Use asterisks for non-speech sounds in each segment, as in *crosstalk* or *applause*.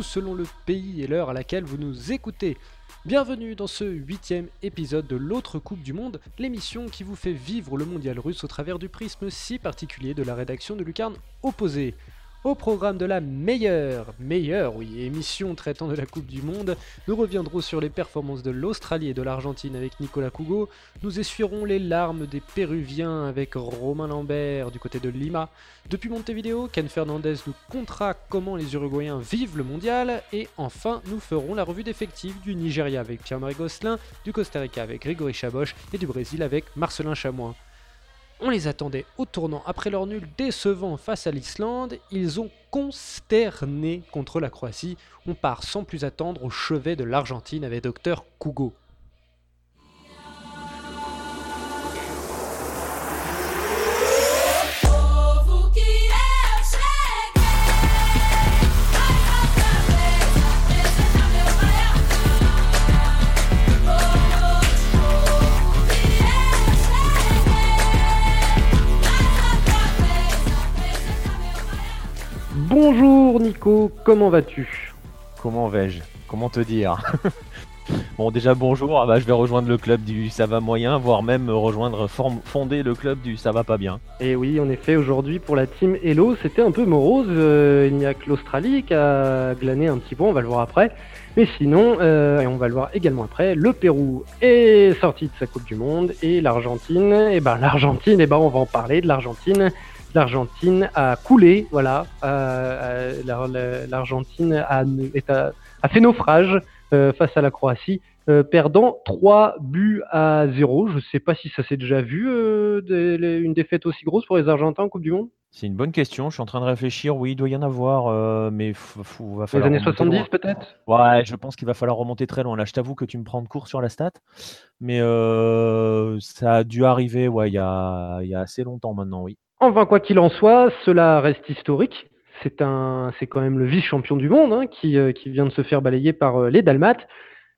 selon le pays et l'heure à laquelle vous nous écoutez. Bienvenue dans ce huitième épisode de l'autre Coupe du Monde, l'émission qui vous fait vivre le mondial russe au travers du prisme si particulier de la rédaction de Lucarne Opposée. Au programme de la meilleure, meilleure, émission traitant de la Coupe du Monde, nous reviendrons sur les performances de l'Australie et de l'Argentine avec Nicolas Cougo, nous essuierons les larmes des Péruviens avec Romain Lambert du côté de Lima. Depuis Montevideo, Ken Fernandez nous contera comment les Uruguayens vivent le mondial, et enfin, nous ferons la revue d'effectifs du Nigeria avec Pierre-Marie Gosselin, du Costa Rica avec Grégory Chaboch et du Brésil avec Marcelin Chamois. On les attendait au tournant après leur nul décevant face à l'Islande. Ils ont consterné contre la Croatie. On part sans plus attendre au chevet de l'Argentine avec Dr Kugo. Bonjour Nico, comment vas-tu? Comment vais-je? Comment te dire? *laughs* Bon, déjà bonjour, ah bah, je vais rejoindre le club du ça va moyen, voire même rejoindre, fonder le club du ça va pas bien. Et oui, en effet, aujourd'hui pour la team Hello, c'était un peu morose. Euh, il n'y a que l'Australie qui a glané un petit peu, on va le voir après. Mais sinon, euh, et on va le voir également après, le Pérou est sorti de sa Coupe du Monde et l'Argentine, et ben l'Argentine, et ben on va en parler de l'Argentine l'Argentine a coulé, voilà. Euh, euh, L'Argentine a, a, fait naufrage euh, face à la Croatie, perdant 3 buts à 0. Je ne sais pas si ça s'est déjà vu, une défaite aussi grosse pour les Argentins en Coupe du Monde. C'est une bonne question. Je suis en train de réfléchir. Oui, il doit y en avoir, mais il va falloir. Les années 70 peut-être? Ouais, je pense qu'il va falloir remonter très loin. Là, je t'avoue que tu me prends de court sur la stat, mais ça a dû arriver ouais, il, y a, il y a assez longtemps maintenant, oui. Enfin, quoi qu'il en soit, cela reste historique. C'est quand même le vice-champion du monde hein, qui, euh, qui, vient de se faire balayer par euh, les Dalmates.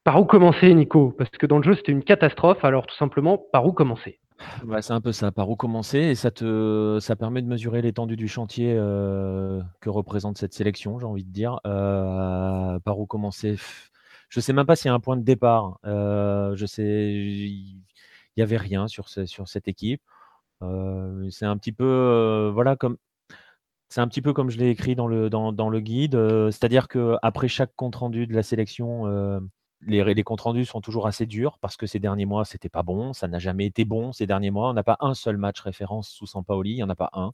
Par où commencer, Nico? Parce que dans le jeu, c'était une catastrophe. Alors, tout simplement, par où commencer? Bah, c'est un peu ça, par où commencer et ça te ça permet de mesurer l'étendue du chantier euh, que représente cette sélection, j'ai envie de dire. par où commencer? Je sais même pas s'il y a un point de départ. je sais, il y avait rien sur cette équipe c'est un petit peu, voilà, comme c'est un petit peu comme je l'ai écrit dans le dans le guide, c'est-à-dire qu'après chaque compte rendu de la sélection, les les comptes rendus sont toujours assez durs parce que ces derniers mois, c'était pas bon, ça n'a jamais été bon ces derniers mois. On n'a pas un seul match référence sous Sampaoli, il y en a pas un.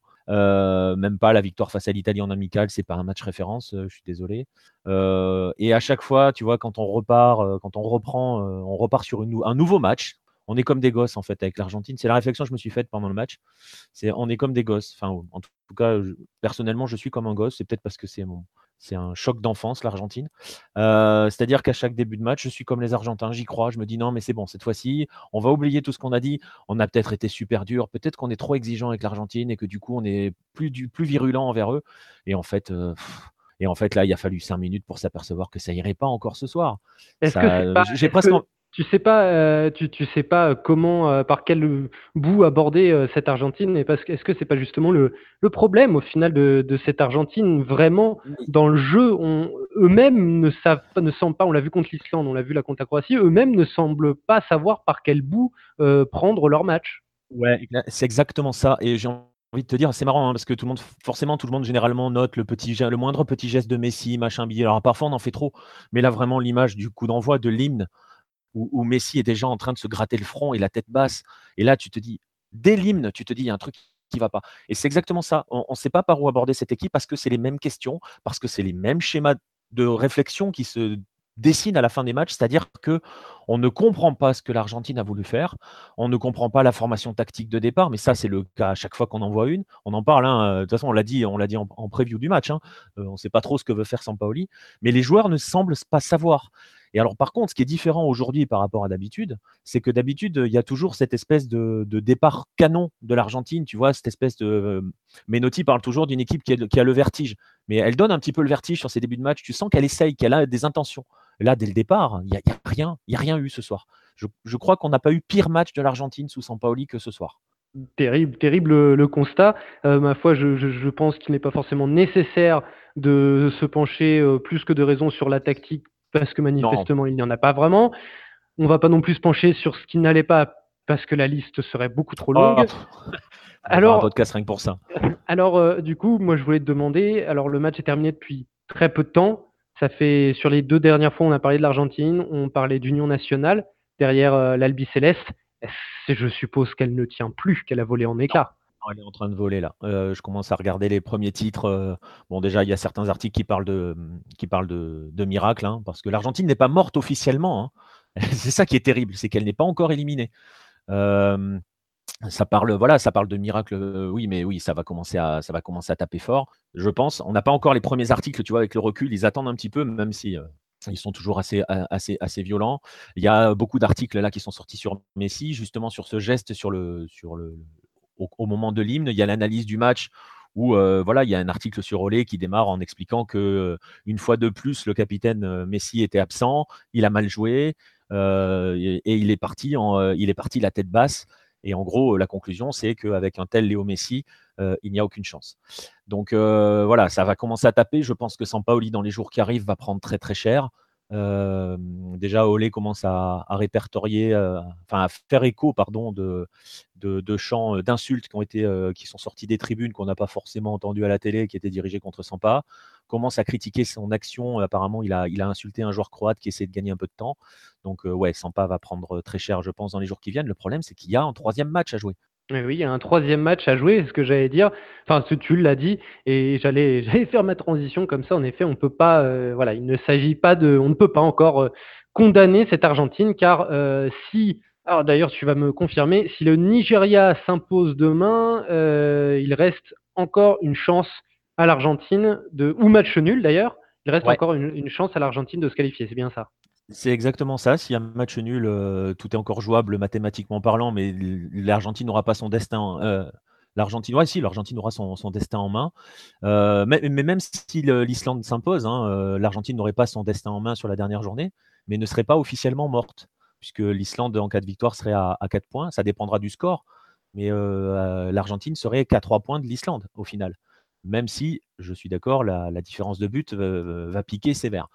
même pas la victoire face à l'Italie en amical, c'est pas un match référence, je suis désolé. et à chaque fois, tu vois, quand on repart, quand on reprend, on repart sur un nouveau match on est comme des gosses en fait avec l'Argentine. C'est la réflexion que je me suis faite pendant le match. C'est on est comme des gosses. Enfin, en tout cas, personnellement, je suis comme un gosse. C'est peut-être parce que c'est mon, c'est un choc d'enfance l'Argentine. Euh, c'est-à-dire qu'à chaque début de match, je suis comme les Argentins. J'y crois. Je me dis non, mais c'est bon cette fois-ci. On va oublier tout ce qu'on a dit. On a peut-être été super dur. Peut-être qu'on est trop exigeant avec l'Argentine et que du coup, on est plus du plus virulent envers eux. Et en fait. Euh, et en fait, là, il a fallu cinq minutes pour s'apercevoir que ça irait pas encore ce soir. J'ai presque, tu sais pas, euh, tu, tu, sais pas comment, euh, par quel bout aborder euh, cette Argentine et parce que est-ce que c'est pas justement le, le, problème au final de, de, cette Argentine? Vraiment dans le jeu, eux-mêmes ne savent ne semblent pas, on l'a vu contre l'Islande, on l'a vu là contre la Croatie, eux-mêmes ne semblent pas savoir par quel bout prendre leur match. Ouais, c'est exactement ça et j'ai envie de te dire, c'est marrant hein, parce que tout le monde, forcément, tout le monde généralement note le petit, le moindre petit geste de Messi, machin, billet. Alors parfois on en fait trop, mais là vraiment l'image du coup d'envoi de l'hymne où, Messi est déjà en train de se gratter le front et la tête basse. Et là, tu te dis, dès l'hymne, tu te dis, il y a un truc qui va pas. Et c'est exactement ça. On ne sait pas par où aborder cette équipe parce que c'est les mêmes questions, parce que c'est les mêmes schémas de réflexion qui se dessinent à la fin des matchs, c'est-à-dire que on ne comprend pas ce que l'Argentine a voulu faire, on ne comprend pas la formation tactique de départ, mais ça c'est le cas à chaque fois qu'on en voit une. On en parle, hein, de toute façon on l'a dit, on l'a dit en, preview du match, hein. euh, on ne sait pas trop ce que veut faire Sampaoli, mais les joueurs ne semblent pas savoir. Et alors, par contre, ce qui est différent aujourd'hui par rapport à d'habitude, c'est que d'habitude, il y a toujours cette espèce de, départ canon de l'Argentine, tu vois, cette espèce de. Euh, Menotti parle toujours d'une équipe qui a, le vertige, mais elle donne un petit peu le vertige sur ses débuts de match. Tu sens qu'elle essaye, qu'elle a des intentions. Là, dès le départ, il n'y a, rien, il y a rien eu ce soir. Je, crois qu'on n'a pas eu pire match de l'Argentine sous Sampaoli que ce soir. Terrible, terrible le constat. ma foi, je pense qu'il n'est pas forcément nécessaire de se pencher plus que de raison sur la tactique parce que manifestement il n'y en a pas vraiment. On va pas non plus se pencher sur ce qui n'allait pas parce que la liste serait beaucoup trop longue. Oh. alors, un podcast rien que pour ça. *laughs* Alors, du coup, moi je voulais te demander. Alors, le match est terminé depuis très peu de temps. Ça fait sur les deux dernières fois, on a parlé de l'Argentine, on parlait d'Union nationale derrière l'Albi Céleste. Je suppose qu'elle ne tient plus, qu'elle a volé en écart elle est en train de voler là. Euh, je commence à regarder les premiers titres. Euh, bon, déjà, il y a certains articles qui parlent de, qui parlent de, miracle, hein, parce que l'Argentine n'est pas morte officiellement. Hein. *laughs* c'est ça qui est terrible, c'est qu'elle n'est pas encore éliminée. Euh, ça parle, voilà, ça parle de miracle. oui, mais oui, ça va commencer à, taper fort. Je pense. On n'a pas encore les premiers articles, tu vois, avec le recul, ils attendent un petit peu, même si. ils sont toujours assez, violents. Il y a beaucoup d'articles là qui sont sortis sur Messi, justement sur ce geste sur le, au, moment de l'hymne. Il y a l'analyse du match où euh, voilà, il y a un article sur Olé qui démarre en expliquant que euh, une fois de plus, le capitaine euh, Messi était absent, il a mal joué et, il est parti il est parti la tête basse. Et en gros, la conclusion, c'est qu'avec un tel Léo Messi, il n'y a aucune chance. Donc voilà, ça va commencer à taper. Je pense que Sampaoli, dans les jours qui arrivent, va prendre très très cher déjà, Olé commence à, répertorier, enfin à faire écho, pardon, de, chants d'insultes qui ont été, qui sont sortis des tribunes qu'on n'a pas forcément entendu à la télé, qui étaient dirigés contre Sampa. Commence à critiquer son action. Apparemment, il a, insulté un joueur croate qui essaie de gagner un peu de temps. Donc, ouais, Sampa va prendre très cher, je pense, dans les jours qui viennent. Le problème, c'est qu'il y a un troisième match à jouer. Oui, il y a un troisième match à jouer, c'est ce que j'allais dire. Enfin, ce, tu l'as dit, et j'allais, *laughs* j'allais faire ma transition comme ça. En effet, on peut pas, euh, voilà, il ne s'agit pas de, on ne peut pas encore euh, condamner cette Argentine, car euh, si, alors d'ailleurs, tu vas me confirmer, si le Nigeria s'impose demain, il reste encore une chance à l'Argentine de, ou match nul d'ailleurs, il reste encore une chance à l'Argentine de se qualifier. C'est bien ça. C'est exactement ça. S'il y a un match nul, euh, tout est encore jouable mathématiquement parlant, mais l'Argentine n'aura pas son destin. Euh, L'Argentine, ouais, si, l'Argentine aura son, destin en main. Euh, mais, même si l'Islande s'impose, hein, l'Argentine n'aurait pas son destin en main sur la dernière journée, mais ne serait pas officiellement morte, puisque l'Islande, en cas de victoire, serait à, à 4 points. Ça dépendra du score, mais l'Argentine serait qu'à 3 points de l'Islande au final. Même si, je suis d'accord, la, différence de but va piquer sévère.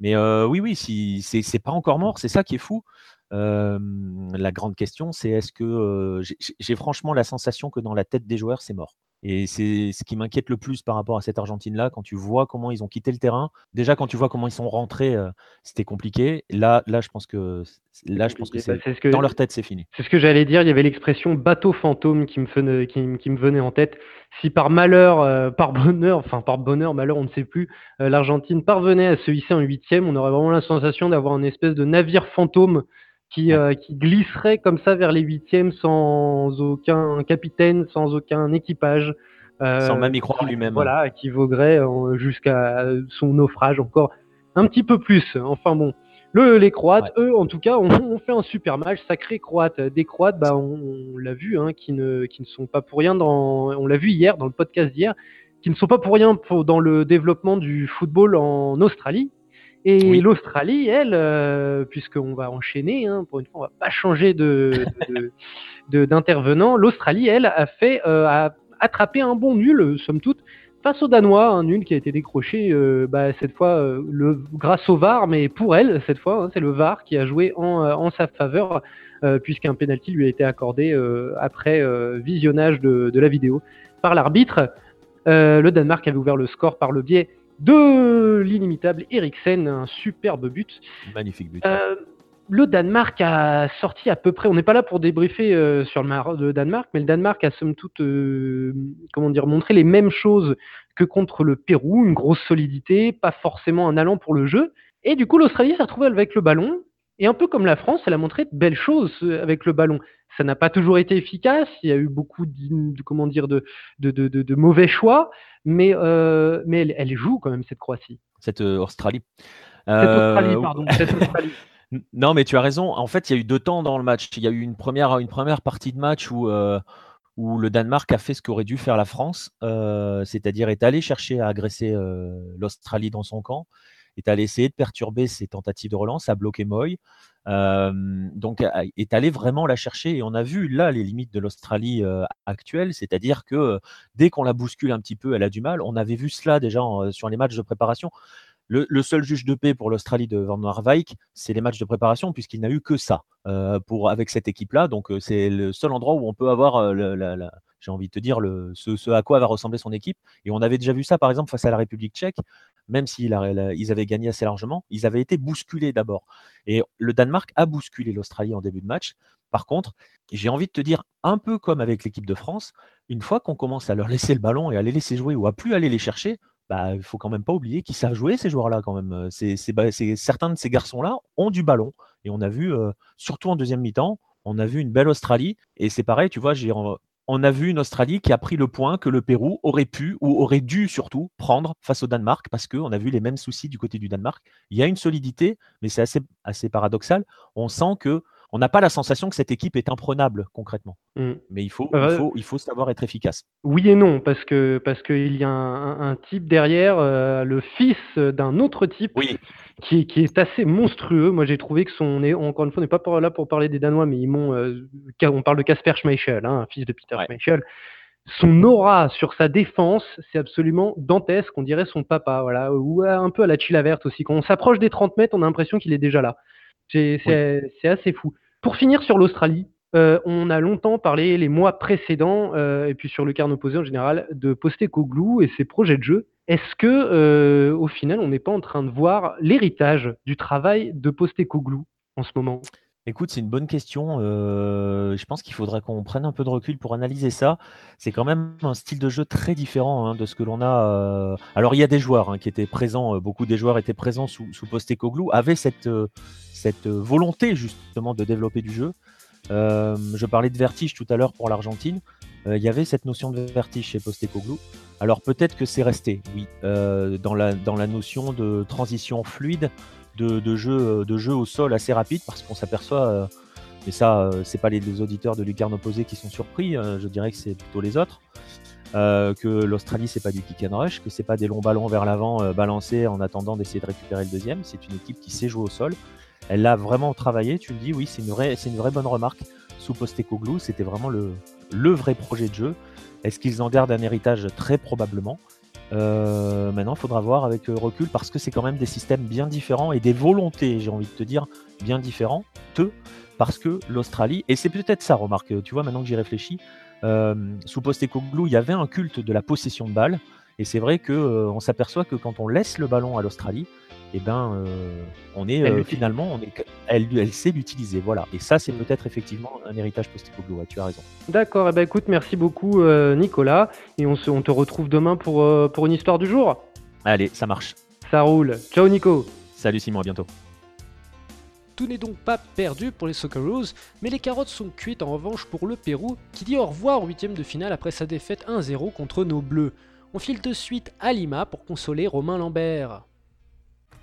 Mais oui, oui, si, c'est pas encore mort, c'est ça qui est fou. la grande question, c'est est-ce que j'ai franchement la sensation que dans la tête des joueurs, c'est mort. Et c'est ce qui m'inquiète le plus par rapport à cette Argentine-là, quand tu vois comment ils ont quitté le terrain. Déjà, quand tu vois comment ils sont rentrés, c'était compliqué. Là, là, je pense que là, je pense que, bah, dans leur tête, c'est fini. C'est ce que j'allais dire. Il y avait l'expression bateau fantôme qui me, venait, qui, me venait en tête. Si par malheur, par bonheur, enfin par bonheur, malheur, on ne sait plus, l'Argentine parvenait à se hisser en huitième, on aurait vraiment la sensation d'avoir un espèce de navire fantôme qui, euh, qui glisserait comme ça vers les huitièmes sans aucun capitaine, sans aucun équipage. Euh, sans même y croire lui-même. Voilà, qui voguerait euh, jusqu'à son naufrage encore un petit peu plus. Enfin bon. Le, les Croates, eux, en tout cas, ont, fait un super match, sacré Croate. Des Croates, bah, on, l'a vu, hein, qui, ne, qui ne sont pas pour rien dans. On l'a vu hier, dans le podcast d'hier, qui ne sont pas pour rien pour, dans le développement du football en Australie. Et l'Australie, elle, euh, puisqu'on va enchaîner, hein, pour une fois, on va pas changer *laughs* de, d'intervenant. L'Australie, elle, a fait euh, a attrapé un bon nul, somme toute, face aux Danois, un nul qui a été décroché euh, bah, cette fois le, grâce au VAR, mais pour elle, cette fois, hein, c'est le VAR qui a joué en, en sa faveur, puisqu'un penalty lui a été accordé après visionnage de, de, la vidéo par l'arbitre. le Danemark avait ouvert le score par le biais de l'inimitable Eriksen, un superbe but. Magnifique but. Euh, le Danemark a sorti à peu près, on n'est pas là pour débriefer euh, sur le, Danemark, mais le Danemark a somme toute, euh, comment dire, montré les mêmes choses que contre le Pérou, une grosse solidité, pas forcément un allant pour le jeu. Et du coup, l'Australie s'est retrouvée avec le ballon, et un peu comme la France, elle a montré de belles choses avec le ballon. Ça n'a pas toujours été efficace, il y a eu beaucoup de, comment dire, de, de, de mauvais choix, mais, euh, mais elle, joue quand même cette Croatie. Cette euh, Australie. Cette Australie, euh, pardon. Cette Australie. *laughs* Non, mais tu as raison. En fait, il y a eu deux temps dans le match. Il y a eu une première, une première partie de match où, où le Danemark a fait ce qu'aurait dû faire la France, c'est-à-dire est allé chercher à agresser l'Australie dans son camp. Est allé essayer de perturber ses tentatives de relance, a bloqué Moy, donc est allé vraiment la chercher. Et on a vu là les limites de l'Australie actuelle, c'est-à-dire que dès qu'on la bouscule un petit peu, elle a du mal. On avait vu cela déjà sur les matchs de préparation. Le, seul juge de paix pour l'Australie de Van Marwijk, c'est les matchs de préparation, puisqu'il n'a eu que ça avec cette équipe-là. Donc, c'est le seul endroit où on peut avoir, j'ai envie de te dire, le, ce, à quoi va ressembler son équipe. Et on avait déjà vu ça, par exemple, face à la République tchèque, même s'ils avaient gagné assez largement, ils avaient été bousculés d'abord. Et le Danemark a bousculé l'Australie en début de match. Par contre, j'ai envie de te dire, un peu comme avec l'équipe de France, une fois qu'on commence à leur laisser le ballon et à les laisser jouer ou à plus aller les chercher, bah, il faut quand même pas oublier qu'ils savent jouer ces joueurs-là quand même. Certains de ces garçons-là ont du ballon et on a vu, surtout en deuxième mi-temps, on a vu une belle Australie et c'est pareil, tu vois, on a vu une Australie qui a pris le point que le Pérou aurait pu ou aurait dû surtout prendre face au Danemark parce qu'on a vu les mêmes soucis du côté du Danemark. Il y a une solidité, mais c'est assez, assez paradoxal. On sent que on n'a pas la sensation que cette équipe est imprenable concrètement. Mm. Mais il faut, il, faut, il faut savoir être efficace. Oui et non, parce que parce qu'il y a un, type derrière, euh, le fils d'un autre type, qui, qui, est assez monstrueux. Moi, j'ai trouvé que son, encore une fois, on n'est pas là pour parler des Danois, mais ils m'ont, euh, on parle de Casper Schmeichel, hein, fils de Peter Schmeichel. Son aura sur sa défense, c'est absolument dantesque. On dirait son papa, voilà, ou un peu à la verte aussi. Quand on s'approche des 30 mètres, on a l'impression qu'il est déjà là. C'est assez fou. Pour finir sur l'Australie, euh, on a longtemps parlé les mois précédents, euh, et puis sur le carnet opposé en général, de Postecoglou et ses projets de jeu. Est-ce que, euh, au final, on n'est pas en train de voir l'héritage du travail de Postecoglou en ce moment? Écoute, c'est une bonne question. je pense qu'il faudrait qu'on prenne un peu de recul pour analyser ça. C'est quand même un style de jeu très différent hein, de ce que l'on a. Alors, il y a des joueurs hein, qui étaient présents, beaucoup des joueurs étaient présents sous, sous Postecoglou, avaient cette, cette volonté justement de développer du jeu. je parlais de vertige tout à l'heure pour l'Argentine. Il y avait cette notion de vertige chez Postecoglou. Alors peut-être que c'est resté, oui, dans, la, dans la notion de transition fluide de, jeu, euh, de jeu au sol assez rapide parce qu'on s'aperçoit, euh, mais ça, euh, c'est pas les, auditeurs de Lucarne opposé qui sont surpris, je dirais que c'est plutôt les autres. que l'Australie c'est pas du kick and rush, que c'est pas des longs ballons vers l'avant balancés en attendant d'essayer de récupérer le deuxième. C'est une équipe qui sait jouer au sol. Elle l'a vraiment travaillé. Tu le dis, oui, c'est une vraie, c'est une vraie bonne remarque. Sous Postecoglou, c'était vraiment le, le vrai projet de jeu. Est-ce qu'ils en gardent un héritage? Très probablement. Euh, maintenant, il faudra voir avec euh, recul parce que c'est quand même des systèmes bien différents et des volontés, j'ai envie de te dire, bien différentes. Parce que l'Australie, et c'est peut-être ça, remarque, tu vois, maintenant que j'y réfléchis, euh, sous Postecoglou, il y avait un culte de la possession de balle. Et c'est vrai qu'on on s'aperçoit que quand on laisse le ballon à l'Australie, eh ben, euh, on est euh, finalement, on est, elle, elle sait l'utiliser, voilà. Et ça, c'est peut-être effectivement un héritage Postecoglou. tu as raison. D'accord. Eh ben, écoute, merci beaucoup, euh, Nicolas, et on, se, on te retrouve demain pour pour une histoire du jour. Allez, ça marche. Ça roule. Ciao, Nico. Salut Simon, à bientôt. Tout n'est donc pas perdu pour les Socceroos, mais les carottes sont cuites en revanche pour le Pérou, qui dit au revoir au huitième de finale après sa défaite 1-0 contre nos Bleus. On file de suite à Lima pour consoler Romain Lambert.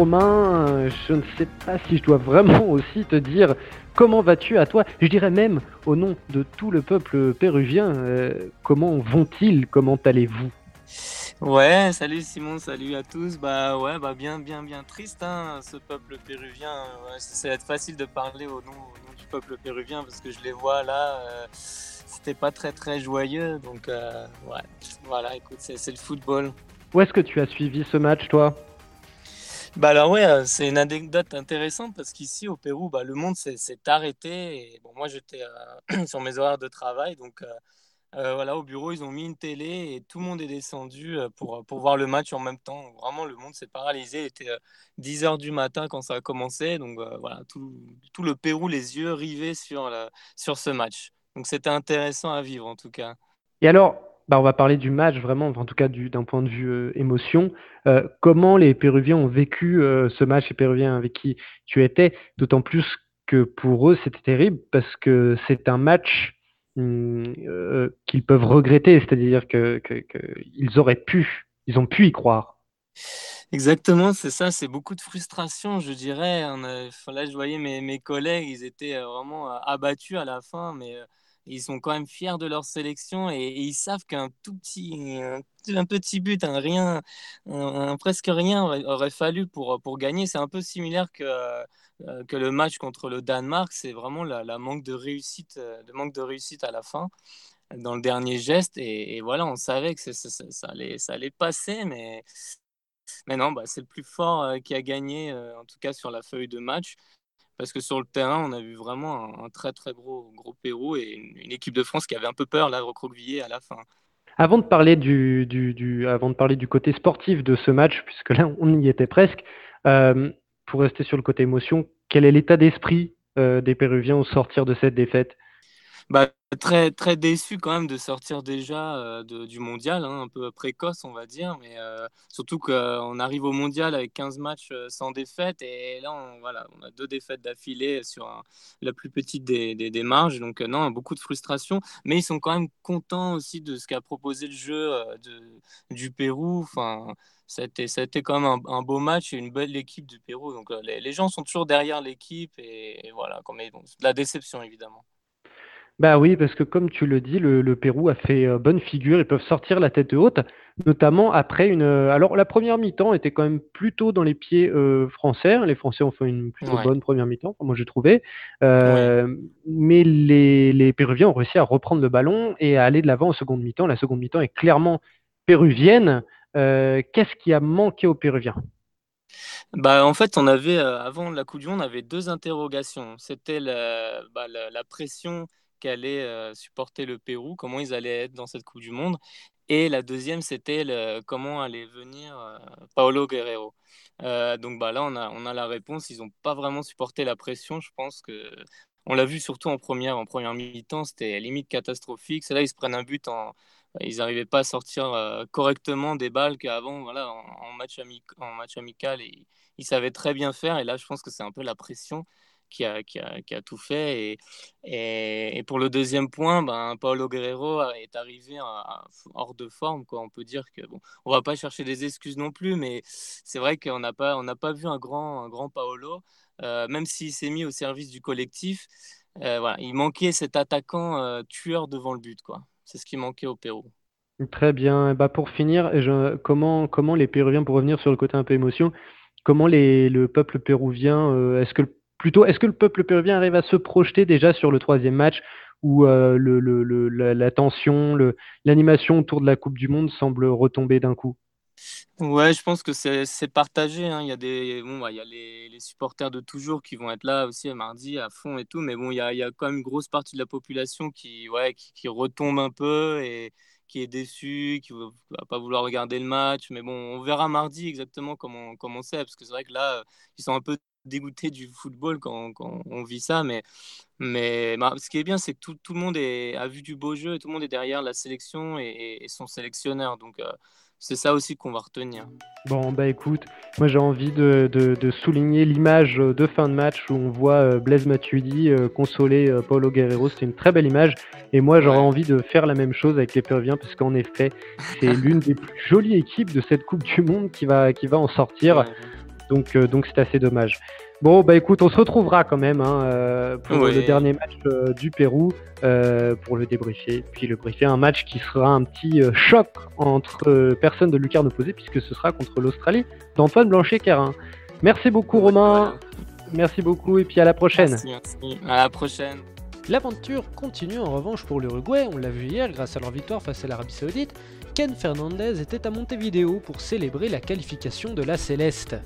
Romain, je ne sais pas si je dois vraiment *laughs* aussi te dire comment vas-tu à toi. Je dirais même au nom de tout le peuple péruvien, euh, comment vont-ils? Comment allez-vous? Ouais, salut Simon, salut à tous. Bah ouais, bah bien, bien, bien triste, hein, ce peuple péruvien. c'est facile de parler au nom, du peuple péruvien parce que je les vois là. Euh, c'était pas très très joyeux, donc euh, ouais, voilà. Écoute, c'est le football. Où est-ce que tu as suivi ce match, toi? Bah alors ouais, euh, c'est une anecdote intéressante parce qu'ici au Pérou, bah, le monde s'est arrêté. Bon, moi j'étais euh, *clears throat* sur mes horaires de travail, donc euh, voilà, au bureau ils ont mis une télé et tout le monde est descendu pour, pour voir le match en même temps. Vraiment, le monde s'est paralysé. Il était 10 heures du matin quand ça a commencé, donc voilà, tout, tout, le Pérou les yeux rivés sur, sur ce match. Donc c'était intéressant à vivre en tout cas. Et alors, bah, on va parler du match vraiment, en tout cas d'un point de vue euh, émotion. Euh, comment les Péruviens ont vécu euh, ce match, les Péruviens avec qui tu étais, d'autant plus que pour eux c'était terrible parce que c'est un match hum, qu'ils peuvent regretter, c'est-à-dire qu'ils que, auraient pu, ils ont pu y croire. Exactement, c'est ça, c'est beaucoup de frustration, je dirais. là, je voyais mes, mes, collègues, ils étaient vraiment abattus à la fin, mais ils sont quand même fiers de leur sélection et, ils savent qu'un tout petit, un, petit but, un rien, un, presque rien aurait, fallu pour, pour gagner. C'est un peu similaire que, euh, que le match contre le Danemark. C'est vraiment la, manque de réussite, euh, de manque de réussite à la fin dans le dernier geste. Et, voilà, on savait que ça, ça, allait, ça allait passer, mais, mais non, bah, c'est le plus fort euh, qui a gagné, en tout cas sur la feuille de match parce que sur le terrain, on a vu vraiment un, très très gros, gros Pérou et une, équipe de France qui avait un peu peur, là, recroquevillée à la fin. Avant de, parler du, du, avant de parler du côté sportif de ce match, puisque là, on y était presque, euh, pour rester sur le côté émotion, quel est l'état d'esprit euh, des Péruviens au sortir de cette défaite? Bah, très, très déçu quand même de sortir déjà du mondial, hein, un peu précoce, on va dire. Mais surtout qu'on arrive au mondial avec 15 matchs sans défaite. Et là, on, voilà, on a deux défaites d'affilée sur la plus petite des, des, marges. Donc, non, beaucoup de frustration. Mais ils sont quand même contents aussi de ce qu'a proposé le jeu du Pérou. Enfin, a été quand même un, beau match et une belle équipe du Pérou. Donc, les, gens sont toujours derrière l'équipe. Et, voilà, comme, de la déception, évidemment. Bah oui, parce que comme tu le dis, le, Pérou a fait euh, bonne figure. Ils peuvent sortir la tête haute, notamment après une. Euh, alors la première mi-temps était quand même plutôt dans les pieds euh, français. Les Français ont fait une plutôt bonne première mi-temps, moi j'ai trouvé. Mais les, les Péruviens ont réussi à reprendre le ballon et à aller de l'avant en seconde mi-temps. La seconde mi-temps est clairement péruvienne. Qu'est-ce qui a manqué aux Péruviens? Bah, en fait, on avait, avant la Coupe du Monde, on avait deux interrogations. C'était la, bah, la pression qu'allait euh, supporter le Pérou, comment ils allaient être dans cette Coupe du Monde. Et la deuxième, c'était comment allait venir euh, Paolo Guerrero. Euh, donc bah, là, on a, on a la réponse. Ils n'ont pas vraiment supporté la pression. Je pense que on l'a vu surtout en première, en première mi-temps, c'était limite catastrophique. C'est là ils se prennent un but ils n'arrivaient pas à sortir correctement des balles qu'avant, voilà, en, match, en match amical, et, ils savaient très bien faire. Et là, je pense que c'est un peu la pression qui a, qui a, qui a tout fait. Et, et, pour le deuxième point, ben, Paulo Guerrero est arrivé hors de forme. Quoi. On peut dire que, bon, on va pas chercher des excuses non plus, mais c'est vrai qu'on n'a pas, pas vu un grand, un grand Paolo, euh, même s'il s'est mis au service du collectif. Euh, voilà, il manquait cet attaquant euh, tueur devant le but. C'est ce qui manquait au Pérou. Très bien. Bah pour finir, comment, comment les Péruviens, pour revenir sur le côté un peu émotion, comment les, le peuple péruvien, est-ce que le plutôt, est-ce que le peuple péruvien arrive à se projeter déjà sur le troisième match où euh, la, tension, l'animation autour de la Coupe du Monde semble retomber d'un coup? Ouais, je pense que c'est partagé. Hein. Il y a, des, bon, bah, il y a les, supporters de toujours qui vont être là aussi mardi à fond et tout. Mais bon, il y a, il y a quand même une grosse partie de la population qui, ouais, qui, retombe un peu et qui est déçu, qui ne va pas vouloir regarder le match. Mais bon, on verra mardi exactement comment, comment c'est. Parce que c'est vrai que là, ils sont un peu dégoûté du football quand, on vit ça, mais, mais bah, ce qui est bien, c'est que tout, tout, le monde est, a vu du beau jeu et tout le monde est derrière la sélection et, son sélectionneur. Donc, euh, c'est ça aussi qu'on va retenir. Bon, bah écoute, moi j'ai envie de, de, souligner l'image de fin de match où on voit euh, Blaise Matuidi euh, consoler Paulo Guerrero. C'était une très belle image. Et moi j'aurais envie de faire la même chose avec les Péruviens parce qu'en effet, c'est *laughs* l'une des plus jolies équipes de cette Coupe du Monde qui va, qui va en sortir. Donc, euh, donc c'est assez dommage. Bon, bah écoute, on se retrouvera quand même hein, euh, pour le dernier match euh, du Pérou pour le débriefer, puis le briefer. Un match qui sera un petit choc entre personnes de lucarne opposée, puisque ce sera contre l'Australie d'Antoine Blanchet-Carin. Merci beaucoup, Romain. Merci beaucoup, et puis à la prochaine. Merci, À la prochaine. L'aventure continue en revanche pour l'Uruguay, on l'a vu hier grâce à leur victoire face à l'Arabie Saoudite. Ken Fernandez était à Montevideo pour célébrer la qualification de la Céleste.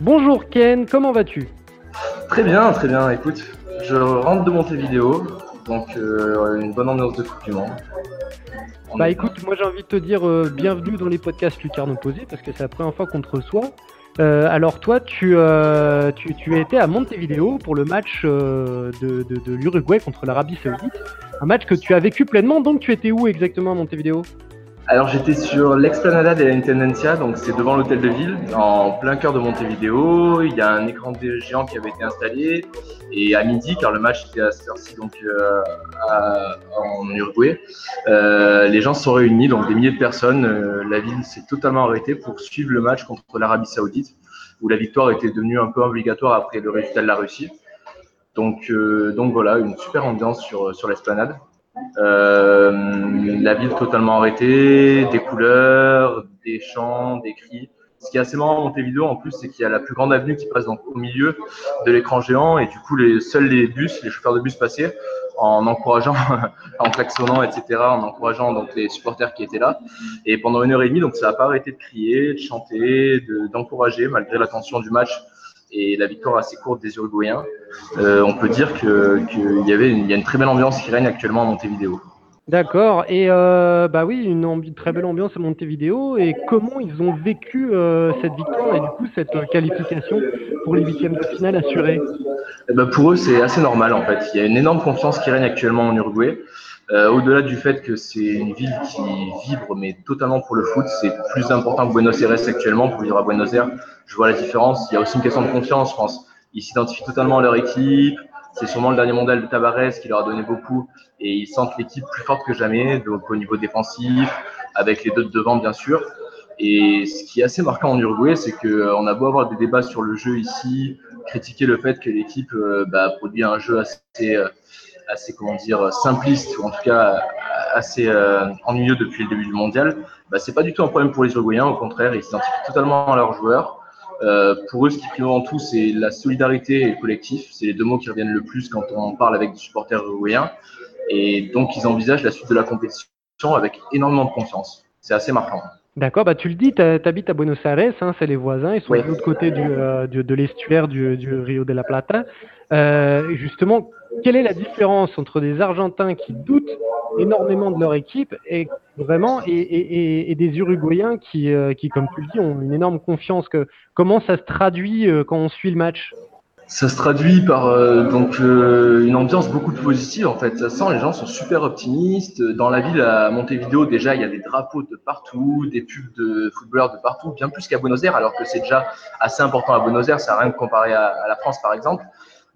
Bonjour Ken, comment vas-tu? Très bien, très bien. Écoute, je rentre de monter vidéo, donc euh, une bonne ambiance de Coupe du Monde. bah écoute, moi j'ai envie de te dire euh, bienvenue dans les podcasts Lucarne Opposé parce que c'est la première fois qu'on te reçoit. Euh, alors toi, tu, tu, tu, as été à Montevideo pour le match de, de, l'Uruguay contre l'Arabie Saoudite. Un match que tu as vécu pleinement, donc tu étais où exactement à Montevideo Alors j'étais sur l'Explanada de la Intendencia, donc c'est devant l'hôtel de ville, en plein cœur de Montevideo. Il y a un écran géant qui avait été installé. Et à midi, car le match était à cette heure-ci donc euh, en Uruguay, euh, les gens se sont réunis, donc des milliers de personnes. Euh, la ville s'est totalement arrêtée pour suivre le match contre l'Arabie Saoudite, où la victoire était devenue un peu obligatoire après le résultat de la Russie. Donc, donc voilà, une super ambiance sur, sur l'esplanade. Euh, la ville totalement arrêtée, des couleurs, des chants, des cris. Ce qui est assez marrant à Montevideo en plus, c'est qu'il y a la plus grande avenue qui passe donc au milieu de l'écran géant et du coup, les, seuls les bus, les chauffeurs de bus passaient en encourageant, *laughs* en klaxonnant, etc., en encourageant donc les supporters qui étaient là. Et pendant une heure et demie, donc ça n'a pas arrêté de crier, de chanter, d'encourager malgré la tension du match et la victoire assez courte des Uruguayens, euh, on peut dire qu'il y avait une, y a une très belle ambiance qui règne actuellement à Montevideo. D'accord. Et euh, bah oui, une très belle ambiance à Montevideo. Et comment ils ont vécu euh, cette victoire et du coup cette qualification pour les huitièmes de finale assurés eh ben Pour eux, c'est assez normal en fait. Il y a une énorme confiance qui règne actuellement en Uruguay. Euh, au-delà du fait que c'est une ville qui vibre, mais totalement pour le foot, c'est plus important que Buenos Aires actuellement. Pour vivre à Buenos Aires, je vois la différence. Il y a aussi une question de confiance, je pense. Ils s'identifient totalement à leur équipe. C'est sûrement le dernier mondial de Tavares qui leur a donné beaucoup et ils sentent l'équipe plus forte que jamais, donc au niveau défensif, avec les deux de devant bien sûr. Et ce qui est assez marquant en Uruguay, c'est qu'on euh, a beau avoir des débats sur le jeu ici, critiquer le fait que l'équipe euh, bah, produit un jeu assez assez comment dire simpliste ou en tout cas assez euh, ennuyeux depuis le début du mondial, bah, c'est pas du tout un problème pour les Uruguayens. Au contraire, ils s'identifient totalement à leurs joueurs. Euh, pour eux, ce qui prime avant tout, c'est la solidarité et le collectif. C'est les deux mots qui reviennent le plus quand on parle avec des supporters uruguayens. Et donc, ils envisagent la suite de la compétition avec énormément de confiance. C'est assez marquant. D'accord, bah tu le dis, tu habites à Buenos Aires, hein, c'est les voisins, ils sont de l'autre côté du, euh, de l'estuaire du, du, Rio de la Plata. Euh, justement, quelle est la différence entre des Argentins qui doutent énormément de leur équipe et vraiment et, des Uruguayens qui, euh, qui, comme tu le dis, ont une énorme confiance que, Comment ça se traduit euh, quand on suit le match? Ça se traduit par euh, donc une ambiance beaucoup plus positive en fait. Ça sent les gens sont super optimistes. Dans la ville à Montevideo déjà il y a des drapeaux de partout, des pubs de footballeurs de partout, bien plus qu'à Buenos Aires alors que c'est déjà assez important à Buenos Aires. Ça n'a rien de comparé à, la France par exemple.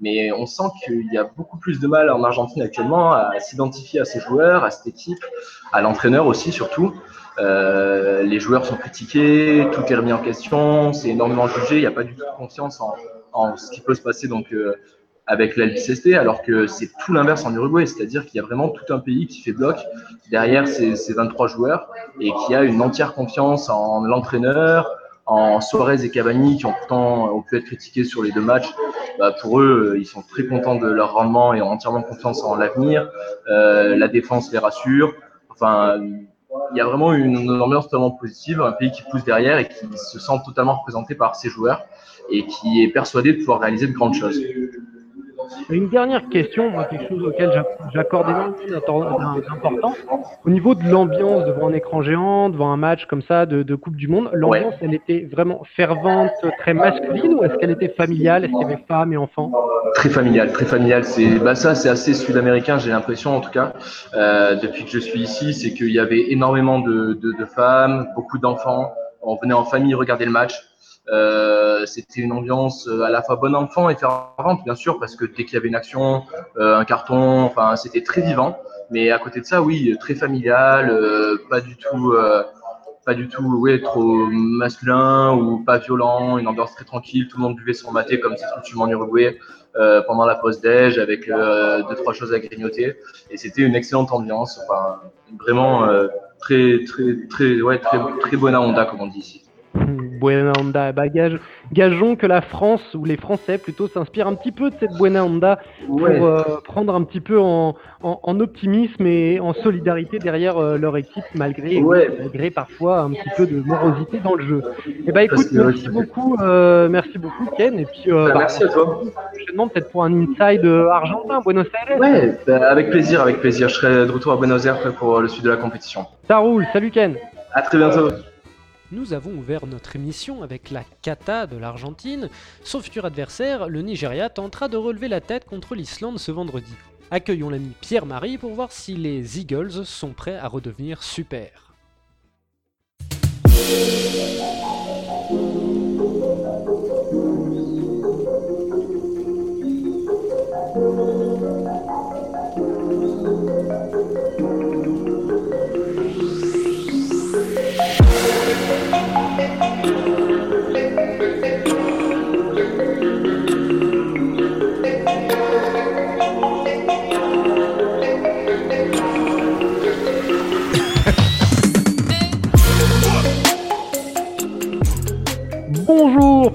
Mais on sent qu'il y a beaucoup plus de mal en Argentine actuellement à s'identifier à ces joueurs, à cette équipe, à l'entraîneur aussi surtout. Euh, les joueurs sont critiqués, tout est remis en question, c'est énormément jugé, il n'y a pas du tout de confiance en, en, ce qui peut se passer donc euh, avec l'Albiceste, alors que c'est tout l'inverse en Uruguay, c'est-à-dire qu'il y a vraiment tout un pays qui fait bloc derrière ces, ces 23 joueurs et qui a une entière confiance en l'entraîneur, en Suarez et Cavani, qui ont pourtant ont pu être critiqués sur les deux matchs, bah pour eux, euh, ils sont très contents de leur rendement et ont entièrement confiance en l'avenir. Euh, la défense les rassure. Enfin, il y a vraiment une, ambiance totalement positive, un pays qui pousse derrière et qui se sent totalement représenté par ses joueurs et qui est persuadé de pouvoir réaliser de grandes choses. Une dernière question, moi, quelque chose auquel j'accorde énormément d'importance. Au niveau de l'ambiance devant un écran géant, devant un match comme ça de, Coupe du Monde, l'ambiance, elle était vraiment fervente, très masculine ou est-ce qu'elle était familiale? Est-ce qu'il y avait femmes et enfants? Très familiale, très familiale. C'est bah ça, c'est assez sud-américain, j'ai l'impression en tout cas, euh, depuis que je suis ici, c'est qu'il y avait énormément de, de femmes, beaucoup d'enfants. On venait en famille regarder le match. Euh, c'était une ambiance euh, à la fois bon enfant et fervente, bien sûr, parce que dès qu'il y avait une action, euh, un carton, enfin, c'était très vivant. Mais à côté de ça, oui, très familial, pas du tout, pas du tout, ouais, trop masculin ou pas violent, une ambiance très tranquille. Tout le monde buvait son maté comme c'est coutume en Uruguay pendant la pause déj avec deux trois choses à grignoter. Et c'était une excellente ambiance, enfin, vraiment très, très, très, ouais, très, très bonne onda comme on dit ici. Buena Onda. bagage gageons que la France, ou les Français plutôt, s'inspirent un petit peu de cette Buena Onda pour euh, prendre un petit peu en, optimisme et en solidarité derrière euh, leur équipe, malgré, malgré parfois un petit peu de morosité dans le jeu. Et eh bah écoute, merci beaucoup, euh, merci beaucoup Ken. Et puis, bah, bah, merci à toi. Prochainement, peut-être pour un inside argentin, Buenos Aires. Ouais, bah, avec plaisir, avec plaisir. Je serai de retour à Buenos Aires pour le suite de la compétition. Ça roule, salut Ken. À très bientôt nous avons ouvert notre émission avec la kata de l'Argentine. Son futur adversaire, le Nigeria, tentera de relever la tête contre l'Islande ce vendredi. Accueillons l'ami Pierre-Marie pour voir si les Eagles sont prêts à redevenir super.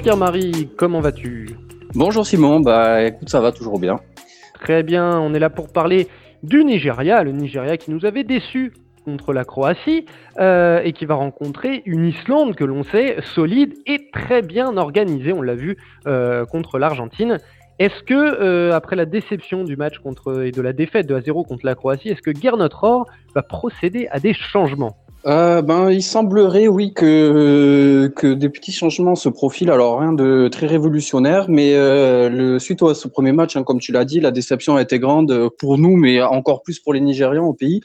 Pierre-Marie, comment vas-tu? Bonjour Simon, bah écoute, ça va toujours bien. Très bien, on est là pour parler du Nigeria, le Nigeria qui nous avait déçus contre la Croatie euh, et qui va rencontrer une Islande que l'on sait solide et très bien organisée, on l'a vu euh, contre l'Argentine. Est-ce que, euh, après la déception du match contre, et de la défaite de 1-0 contre la Croatie, est-ce que Gernot Rohr va procéder à des changements? Euh, ben, il semblerait, oui, que, que des petits changements se profilent. Alors, rien de très révolutionnaire, mais euh, le, suite à ce premier match, hein, comme tu l'as dit, la déception a été grande pour nous, mais encore plus pour les Nigérians au pays,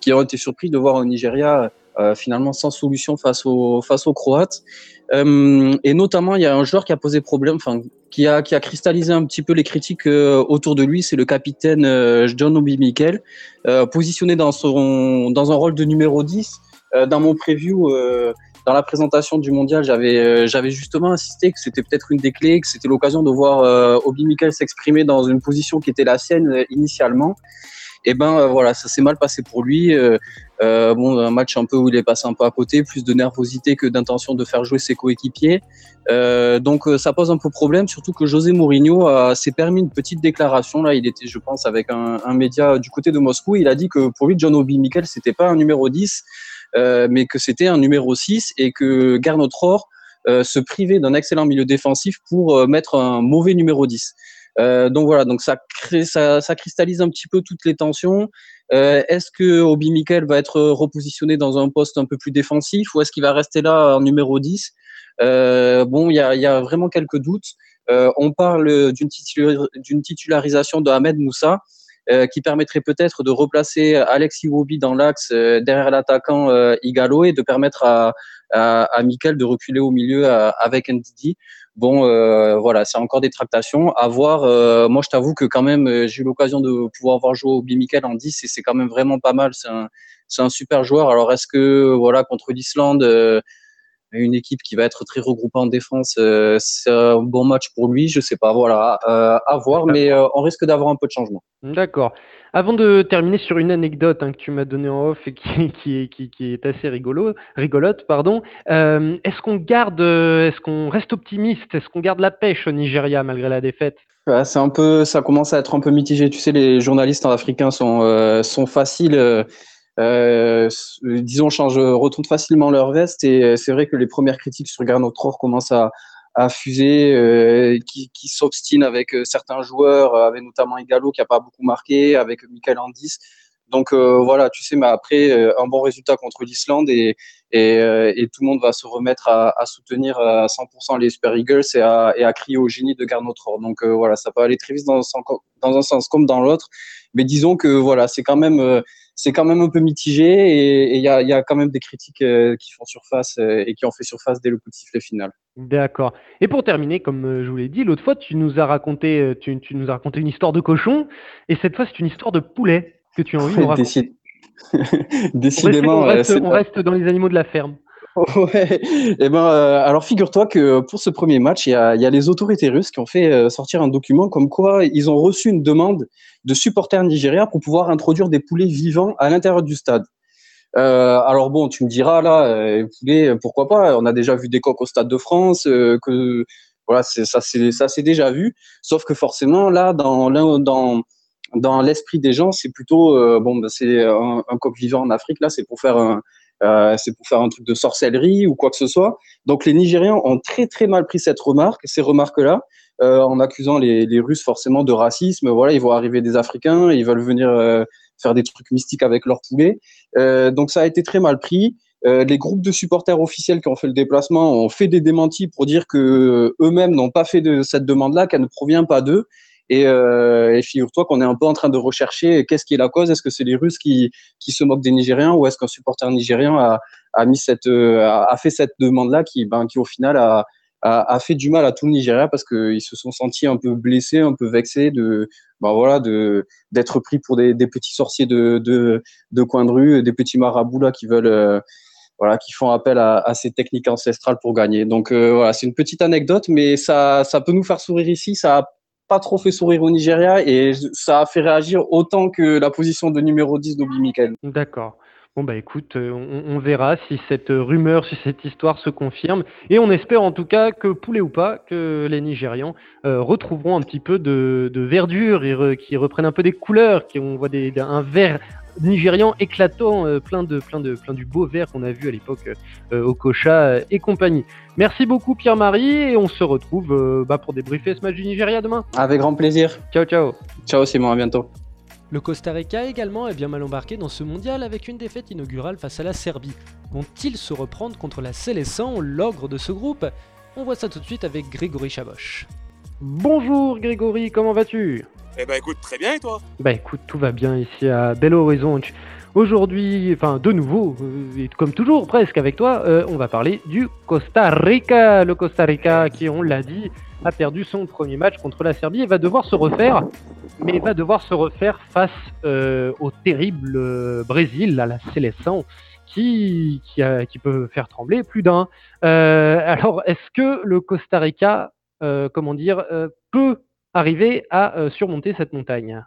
qui ont été surpris de voir un Nigeria euh, finalement sans solution face aux, face aux Croates. Euh, et notamment, il y a un joueur qui a posé problème, enfin, qui a, qui a cristallisé un petit peu les critiques euh, autour de lui, c'est le capitaine John Obi Mikel, positionné dans, son, dans un rôle de numéro 10. Euh, dans mon preview, euh, dans la présentation du mondial, j'avais euh, j'avais justement insisté que c'était peut-être une des clés, que c'était l'occasion de voir Obi Mikel s'exprimer dans une position qui était la sienne initialement. Et ben voilà, ça s'est mal passé pour lui. bon, un match un peu où il est passé un peu à côté, plus de nervosité que d'intention de faire jouer ses coéquipiers. donc ça pose un peu problème, surtout que José Mourinho s'est permis une petite déclaration. Là, il était, je pense, avec un, média du côté de Moscou. Il a dit que pour lui, John Obi Mikel, c'était pas un numéro 10, euh, mais que c'était un numéro 6 et que Gernot Rohr euh, se privait d'un excellent milieu défensif pour euh, mettre un mauvais numéro 10. donc voilà, donc ça, crée, ça, ça, cristallise un petit peu toutes les tensions. est-ce que Obi Mikel va être repositionné dans un poste un peu plus défensif ou est-ce qu'il va rester là en numéro 10 Bon, il y a, y a, vraiment quelques doutes. on parle d'une titularisation de Ahmed Moussa. Euh, qui permettrait peut-être de replacer Alex Iwobi dans l'axe euh, derrière l'attaquant euh, Igalo et de permettre à, à, Mikel de reculer au milieu avec Ndidi. Bon, voilà, c'est encore des tractations. À voir. moi, je t'avoue que quand même, j'ai eu l'occasion de pouvoir voir jouer Obi Mikel en 10 et c'est quand même vraiment pas mal. C'est un, c'est un super joueur. Alors, est-ce que, voilà, contre l'Islande, une équipe qui va être très regroupée en défense, euh, c'est un bon match pour lui. Je sais pas, voilà, euh, à voir, mais euh, on risque d'avoir un peu de changement. D'accord. Avant de terminer sur une anecdote hein, que tu m'as donnée en off et qui, *laughs* qui, qui, qui est assez rigolo, rigolote, pardon, est-ce qu'on garde, est-ce qu'on reste optimiste, est-ce qu'on garde la pêche au Nigeria malgré la défaite? C'est un peu, ça commence à être un peu mitigé. Tu sais, les journalistes africains sont, sont faciles euh, disons, change, retournent facilement leur veste. Et euh, c'est vrai que les premières critiques sur Gernot Rohr commencent à, à fuser, euh, qui, qui s'obstinent avec euh, certains joueurs, avec notamment Igalo qui a pas beaucoup marqué, avec Michael Andis. Donc voilà, tu sais, mais après un bon résultat contre l'Islande et, et, tout le monde va se remettre à, soutenir à 100% les Super Eagles et à, crier au génie de Gernot Rohr. Donc voilà, ça peut aller très vite dans, dans un sens comme dans l'autre, mais disons que voilà, c'est quand même c'est quand même un peu mitigé et il y a, quand même des critiques euh, qui font surface euh, et qui ont fait surface dès le coup de sifflet final. D'accord. Et pour terminer, comme euh, je vous l'ai dit, l'autre fois, tu nous as raconté, tu, nous as raconté une histoire de cochon et cette fois, c'est une histoire de poulet que tu as envie de *laughs* raconter. *laughs* Décidément, on reste, dans les animaux de la ferme. *laughs* Ouais. Eh ben, alors figure-toi que pour ce premier match, il y a, les autorités russes qui ont fait sortir un document comme quoi ils ont reçu une demande de supporters nigériens pour pouvoir introduire des poulets vivants à l'intérieur du stade. Euh, alors bon, tu me diras là, euh, poulets, pourquoi pas? On a déjà vu des coqs au stade de France, euh, que voilà, ça c'est déjà vu. Sauf que forcément là, dans l'esprit des gens, c'est plutôt euh, bon, bah, c'est un, coq vivant en Afrique là, c'est pour faire un euh, c'est pour faire un truc de sorcellerie ou quoi que ce soit. Donc les Nigériens ont très très mal pris cette remarque, ces remarques-là, euh, en accusant les, Russes forcément de racisme. Voilà, ils vont arriver des Africains, ils veulent venir euh, faire des trucs mystiques avec leurs poulets. Donc ça a été très mal pris. Les groupes de supporters officiels qui ont fait le déplacement ont fait des démentis pour dire que eux-mêmes n'ont pas fait de cette demande-là, qu'elle ne provient pas d'eux. Et, euh, et figure-toi qu'on est un peu en train de rechercher qu'est-ce qui est la cause. Est-ce que c'est les Russes qui, qui se moquent des Nigériens ou est-ce qu'un supporter nigérien a, a mis cette, a fait cette demande-là qui, ben, qui au final a, a, fait du mal à tout le Nigeria parce qu'ils se sont sentis un peu blessés, un peu vexés de, ben voilà, de d'être pris pour des, petits sorciers de, de, de coin de rue, des petits marabouts là qui veulent voilà, qui font appel à, ces techniques ancestrales pour gagner. Donc euh, voilà, c'est une petite anecdote, mais ça, ça peut nous faire sourire ici. Ça pas trop fait sourire au Nigeria et ça a fait réagir autant que la position de numéro 10 d'Obi Mikel. D'accord. Bon bah écoute, euh, on, verra si cette rumeur, si cette histoire se confirme, et on espère en tout cas que poulet ou pas, que les Nigérians euh, retrouveront un petit peu de, de verdure et qui reprennent un peu des couleurs, qu'on voit des, un vert nigérian éclatant, euh, plein de plein de plein du beau vert qu'on a vu à l'époque euh, au Kocha et compagnie. Merci beaucoup Pierre-Marie et on se retrouve bah, pour débriefer ce match du Nigeria demain. Avec grand plaisir. Ciao ciao. Ciao Simon, à bientôt. Le Costa Rica également est bien mal embarqué dans ce mondial avec une défaite inaugurale face à la Serbie. Vont-ils se reprendre contre la Célestin, l'ogre de ce groupe On voit ça tout de suite avec Grégory Chaboch. Bonjour Grégory, comment vas-tu? Eh ben écoute, très bien et toi? Bah écoute, tout va bien ici à Belo Horizonte. Aujourd'hui, enfin de nouveau, euh, et comme toujours presque avec toi, euh, on va parler du Costa Rica. Le Costa Rica qui, on l'a dit, a perdu son premier match contre la Serbie et va devoir se refaire, mais va devoir se refaire face euh, au terrible Brésil, à la Seleção, qui, qui, peut faire trembler plus d'un. alors, est-ce que le Costa Rica, comment dire, peut arriver à euh, surmonter cette montagne?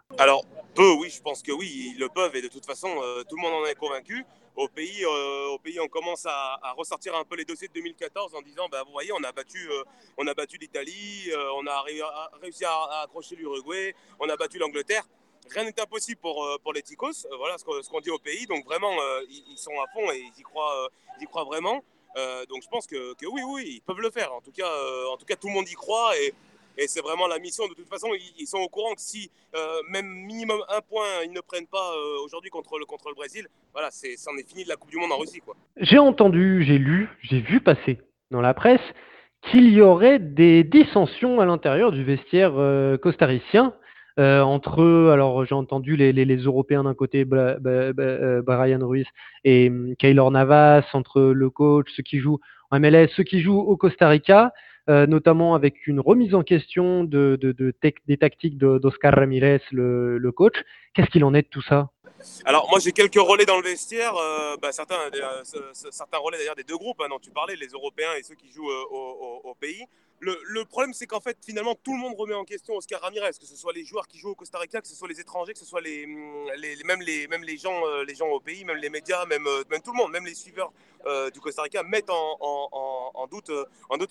Oui, je pense que oui, ils le peuvent et de toute façon, euh, tout le monde en est convaincu. Au pays, euh, au pays on commence à, ressortir un peu les dossiers de 2014 en disant, bah, vous voyez, on a battu, on a battu l'Italie, on a réussi à, accrocher l'Uruguay, on a battu l'Angleterre. Rien n'est impossible pour, pour les Ticos, voilà ce qu'on dit au pays. Donc vraiment, ils, sont à fond et ils y croient, ils y croient vraiment. donc je pense que, que, oui, oui, ils peuvent le faire. En tout cas, en tout cas, tout le monde y croit et et c'est vraiment la mission. De toute façon, ils, sont au courant que si euh, même minimum un point ils ne prennent pas euh, aujourd'hui contre le, contre le Brésil, voilà, c'en est fini de la Coupe du Monde en Russie. Quoi. J'ai entendu, j'ai lu, j'ai vu passer dans la presse qu'il y aurait des dissensions à l'intérieur du vestiaire euh, costaricien. entre, alors j'ai entendu les, les, Européens d'un côté, Brian Ruiz et um, Kaylor Navas, entre le coach, ceux qui jouent en MLS, ceux qui jouent au Costa Rica. Euh, notamment avec une remise en question de, des tactiques d'Oscar Ramirez, le, coach. Qu'est-ce qu'il en est de tout ça? Alors moi j'ai quelques relais dans le vestiaire, euh, bah, certains, euh, certains relais d'ailleurs des deux groupes hein, dont tu parlais, les Européens et ceux qui jouent au, pays. Le, problème, c'est qu'en fait, finalement, tout le monde remet en question Oscar Ramirez, que ce soit les joueurs qui jouent au Costa Rica, que ce soit les étrangers, que ce soit les, les, même, les, gens, euh, les gens au pays, même les médias, même, euh, tout le monde, même les suiveurs euh, du Costa Rica mettent en, doute,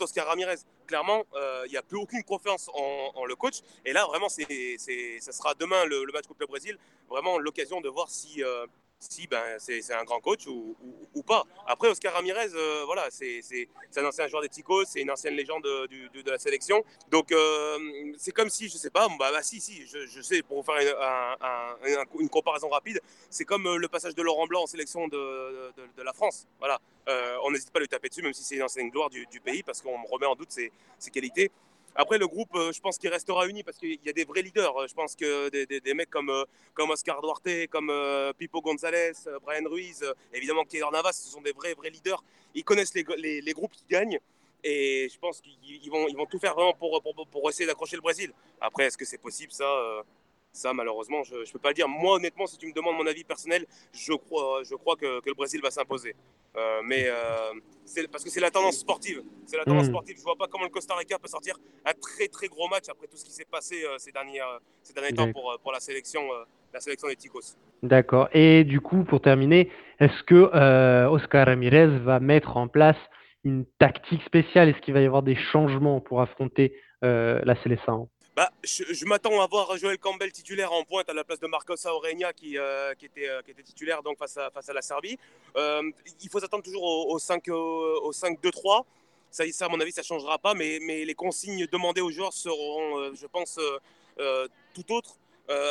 Oscar Ramirez. Clairement, il n'y a plus aucune confiance en, le coach. Et là, vraiment, c'est, ça sera demain le, le match contre le Brésil, vraiment l'occasion de voir si si ben, c'est un grand coach ou, pas. Après, Oscar Ramirez, euh, voilà, c'est un ancien joueur des Ticos, c'est une ancienne légende de, de, la sélection. Donc, euh, c'est comme si, je sais pas, bah, bah si, si, je, sais, pour vous faire une, comparaison rapide, c'est comme euh, le passage de Laurent Blanc en sélection de, de la France. Voilà, on n'hésite pas à lui taper dessus, même si c'est une ancienne gloire du, du pays, parce qu'on remet en doute ses, ses qualités. Après, le groupe, euh, je pense qu'il restera uni parce qu'il y a des vrais leaders. Euh, je pense que des, mecs comme, euh, comme Oscar Duarte, comme Pipo Gonzalez, Brian Ruiz, évidemment Keylor Navas, ce sont des vrais, vrais leaders. Ils connaissent les, les, groupes qui gagnent. Et je pense qu'ils vont, ils vont tout faire vraiment pour, pour, pour essayer d'accrocher le Brésil. Après, est-ce que c'est possible ça ça, malheureusement, je ne peux pas le dire. Moi, honnêtement, si tu me demandes mon avis personnel, je crois, je crois que, que le Brésil va s'imposer. Euh, mais euh, c'est parce que c'est la tendance sportive. C'est la tendance sportive. Je vois pas comment le Costa Rica peut sortir un très très gros match après tout ce qui s'est passé euh, ces derniers, ces derniers temps pour, pour la sélection, la sélection des Ticos. D'accord. Et du coup, pour terminer, est-ce que Oscar Ramirez va mettre en place une tactique spéciale? Est-ce qu'il va y avoir des changements pour affronter la sélection bah, je, m'attends à voir Joël Campbell titulaire en pointe à la place de Marcos Aurenia qui, euh, euh, qui était titulaire donc face, à, la Serbie. Euh, il faut s'attendre toujours au, au 5-2-3. Ça, à mon avis, ça ne changera pas, mais, les consignes demandées aux joueurs seront, je pense, tout autres.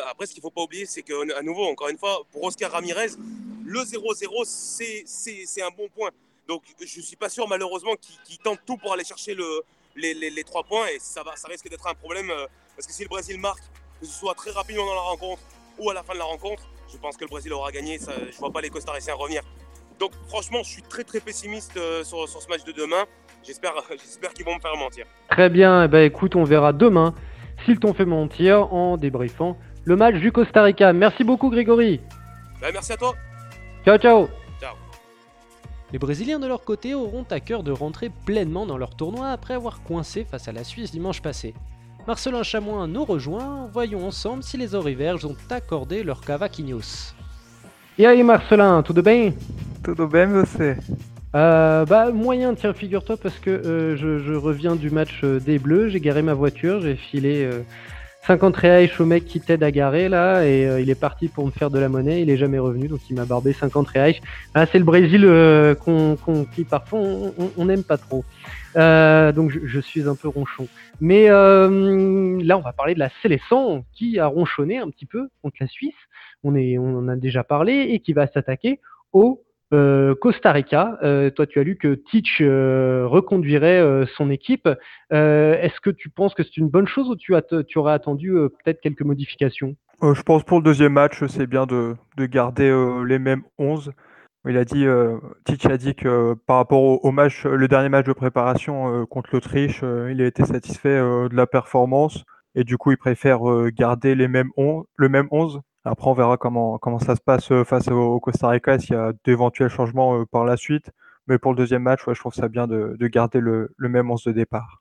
après, ce qu'il ne faut pas oublier, c'est qu'à nouveau, encore une fois, pour Oscar Ramirez, le 0-0, c'est un bon point. Donc, je ne suis pas sûr, malheureusement, qu'il tente tout pour aller chercher le, les, trois points et ça, va, ça risque d'être un problème euh, parce que si le Brésil marque, que ce soit très rapidement dans la rencontre ou à la fin de la rencontre, je pense que le Brésil aura gagné. je ne vois pas les Costariciens revenir. Donc franchement, je suis très très pessimiste euh, sur, sur, ce match de demain. J'espère, *laughs* j'espère qu'ils vont me faire mentir. Très bien, eh ben, écoute, on verra demain s'ils t'ont fait mentir en débriefant le match du Costa Rica. Merci beaucoup Grégory. Ben, merci à toi. Ciao ciao. Les Brésiliens de leur côté auront à cœur de rentrer pleinement dans leur tournoi après avoir coincé face à la Suisse dimanche passé. Marcelin Chamoin nous rejoint, voyons ensemble si les Oriverges ont accordé leur cavaquinhos. E aí Marcelin, tudo bem? Tudo bem você? Euh, bah moyen, tiens, figure-toi parce que euh, je, je, reviens du match euh, des Bleus, j'ai garé ma voiture, j'ai filé euh, 50 reais au mec qui t'aide à garer là et euh, il est parti pour me faire de la monnaie, il est jamais revenu donc il m'a barbé 50 reais. Ah, c'est le Brésil euh, qu'on qu qui parfois on n'aime pas trop. Euh, donc je, suis un peu ronchon. Mais là on va parler de la sélection qui a ronchonné un petit peu contre la Suisse. On, est, on en a déjà parlé et qui va s'attaquer au euh, Costa Rica, euh, toi tu as lu que Teach euh, reconduirait son équipe. Est-ce que tu penses que c'est une bonne chose ou tu, aurais attendu peut-être quelques modifications? Je pense pour le deuxième match, c'est bien de, de garder les mêmes 11. Il a dit, Teach a dit que par rapport au, match, le dernier match de préparation contre l'Autriche, il a été satisfait de la performance et du coup il préfère garder les mêmes le même 11 après, on verra comment, comment ça se passe face au, Costa Rica, s'il y a d'éventuels changements par la suite. Mais pour le deuxième match, je trouve ça bien de, de garder le, le, même 11 de départ.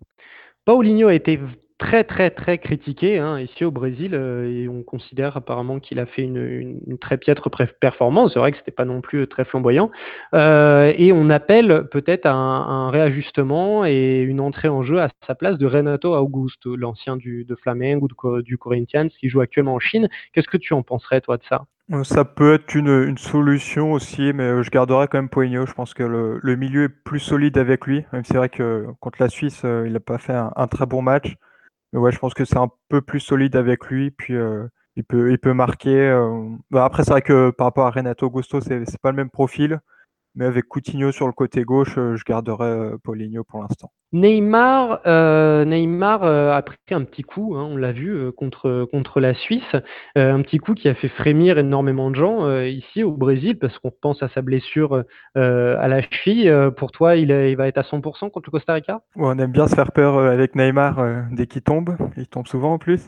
Paulinho a été très très très critiqué hein, ici au Brésil euh, et on considère apparemment qu'il a fait une, très piètre performance. C'est vrai que c'était pas non plus très flamboyant euh, et on appelle peut-être un, un, réajustement et une entrée en jeu à sa place de Renato Augusto, l'ancien du de Flamengo du, du Corinthians qui joue actuellement en Chine. Qu'est-ce que tu en penserais toi de ça? Ça peut être une, solution aussi, mais je garderai quand même Poigno. Je pense que le, milieu est plus solide avec lui. Même c'est vrai que contre la Suisse, il n'a pas fait un, très bon match. Mais ouais, je pense que c'est un peu plus solide avec lui. Puis euh, il, peut, il peut marquer. Euh... Bah, après, c'est vrai que par rapport à Renato Augusto, c'est pas le même profil. Mais avec Coutinho sur le côté gauche, je garderai Paulinho pour l'instant. Neymar, euh, Neymar euh, a pris un petit coup, hein, on l'a vu euh, contre contre la Suisse, un petit coup qui a fait frémir énormément de gens ici au Brésil parce qu'on pense à sa blessure à la cheville. pour toi, il, va être à 100% contre le Costa Rica? Ouais, On aime bien se faire peur avec Neymar dès qu'il tombe, il tombe souvent en plus.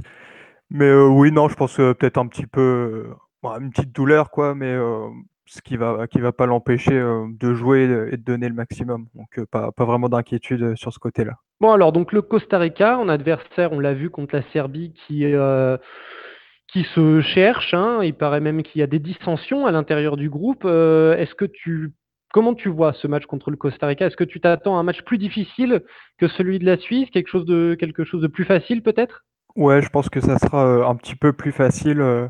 Mais oui, non, je pense peut-être un petit peu, une petite douleur quoi, mais ce qui va qui va pas l'empêcher de jouer et de donner le maximum. Donc pas, pas vraiment d'inquiétude sur ce côté-là. Bon alors donc le Costa Rica, en adversaire, on l'a vu contre la Serbie qui euh, qui se cherche. Hein, il paraît même qu'il y a des dissensions à l'intérieur du groupe. Euh, Est-ce que tu comment tu vois ce match contre le Costa Rica? Est-ce que tu t'attends à un match plus difficile que celui de la Suisse, quelque chose de quelque chose de plus facile peut-être? Ouais, je pense que ça sera un petit peu plus facile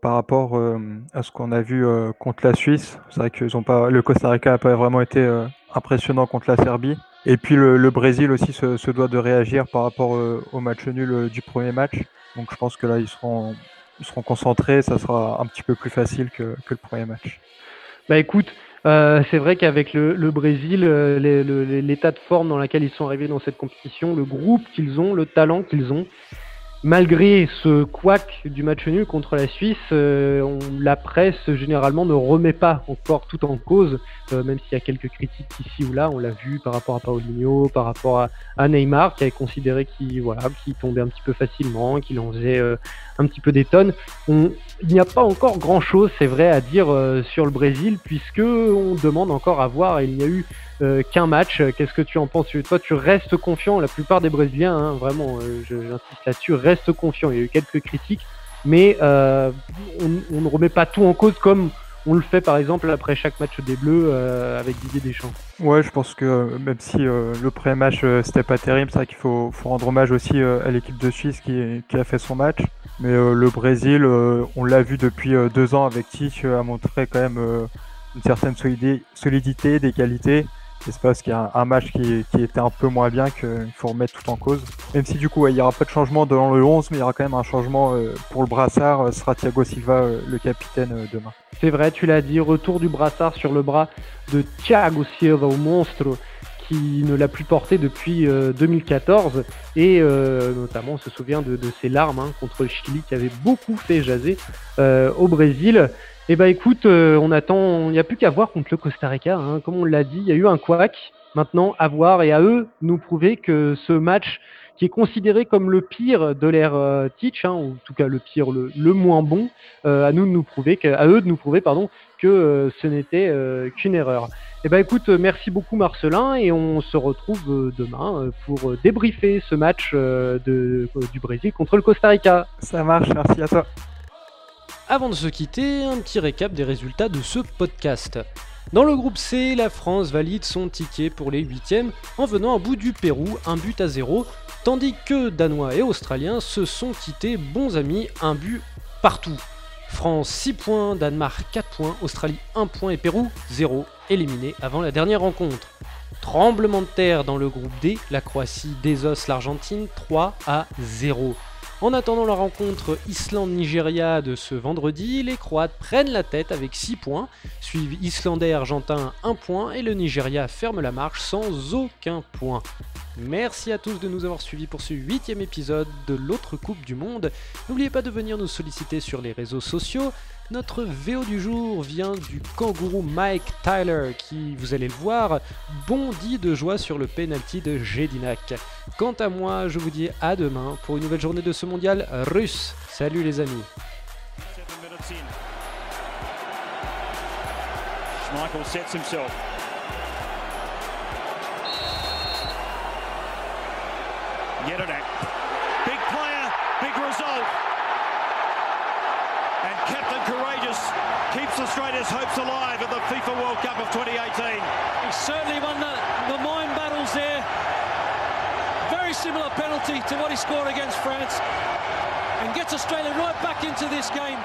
par rapport euh, à ce qu'on a vu euh, contre la Suisse. C'est vrai que le Costa Rica n'a pas vraiment été euh, impressionnant contre la Serbie. Et puis le, Brésil aussi se, doit de réagir par rapport au match nul du premier match. Donc je pense que là, ils seront, concentrés. Ça sera un petit peu plus facile que, le premier match. Bah écoute, c'est vrai qu'avec le, Brésil, l'état de forme dans lequel ils sont arrivés dans cette compétition, le groupe qu'ils ont, le talent qu'ils ont, malgré ce couac du match nul contre la Suisse, euh, la presse généralement ne remet pas encore tout en cause, euh, même s'il y a quelques critiques ici ou là. On l'a vu par rapport à Paulinho, par rapport à, Neymar, qui avait considéré qu'il tombait un petit peu facilement, qu'il en faisait euh, un petit peu des tonnes. On, il n'y a pas encore grand-chose, c'est vrai, à dire sur le Brésil, puisque on demande encore à voir. Il n'y a eu euh, qu'un match. Qu'est-ce que tu en penses? Toi, tu restes confiant. La plupart des Brésiliens, hein, vraiment, euh, j'insiste là-dessus, restent confiants. Il y a eu quelques critiques, mais on, ne remet pas tout en cause comme on le fait par exemple après chaque match des Bleus euh, avec Didier Deschamps. Ouais, je pense que même si euh, le premier match euh, c'était pas terrible, c'est vrai qu'il faut, faut, rendre hommage aussi à l'équipe de Suisse qui, qui, a fait son match. Mais le Brésil, on l'a vu depuis deux ans avec Tich, a montré quand même une certaine solidité, des qualités. C'est parce qu'il y a un, match qui, était un peu moins bien qu'il faut remettre tout en cause. Même si du coup il y aura pas de changement dans le 11, mais il y aura quand même un changement pour le brassard. Ce sera Thiago Silva le capitaine demain. C'est vrai, tu l'as dit, retour du brassard sur le bras de Thiago Silva, au monstre, qui ne l'a plus porté depuis 2014 et notamment on se souvient de, ses larmes hein, contre le Chili qui avait beaucoup fait jaser au Brésil. Eh bah écoute, on attend, il n'y a plus qu'à voir contre le Costa Rica, hein. comme on l'a dit, il y a eu un couac, maintenant à voir et à eux nous prouver que ce match qui est considéré comme le pire de l'ère euh, Teach, hein, ou en tout cas le pire, le, moins bon, euh, à nous de nous prouver, que, à eux de nous prouver, pardon, que euh, ce n'était qu'une erreur. Eh ben écoute, merci beaucoup Marcelin et on se retrouve demain pour débriefer ce match de, du Brésil contre le Costa Rica. Ça marche, merci à toi. Avant de se quitter, un petit récap des résultats de ce podcast. Dans le groupe C, la France valide son ticket pour les huitièmes en venant à bout du Pérou, un but à zéro, tandis que Danois et Australiens se sont quittés bons amis, un but partout. France 6 points, Danemark 4 points, Australie 1 point et Pérou 0, éliminé avant la dernière rencontre. Tremblement de terre dans le groupe D, la Croatie désosse l'Argentine 3 à 0. En attendant la rencontre Islande-Nigeria de ce vendredi, les Croates prennent la tête avec 6 points, suivent Islandais Argentin 1 point et le Nigeria ferme la marche sans aucun point. Merci à tous de nous avoir suivis pour ce huitième épisode de l'autre Coupe du Monde. N'oubliez pas de venir nous solliciter sur les réseaux sociaux. Notre VO du jour vient du kangourou Mike Tyler qui, vous allez le voir, bondit de joie sur le penalty de Jedinak. Quant à moi, je vous dis à demain pour une nouvelle journée de ce mondial russe. Salut les amis. Yedinak. Big player, big result. And Captain Courageous keeps Australia's hopes alive at the FIFA World Cup of 2018. He certainly won the, the mind battles there. Very similar penalty to what he scored against France. And gets Australia right back into this game.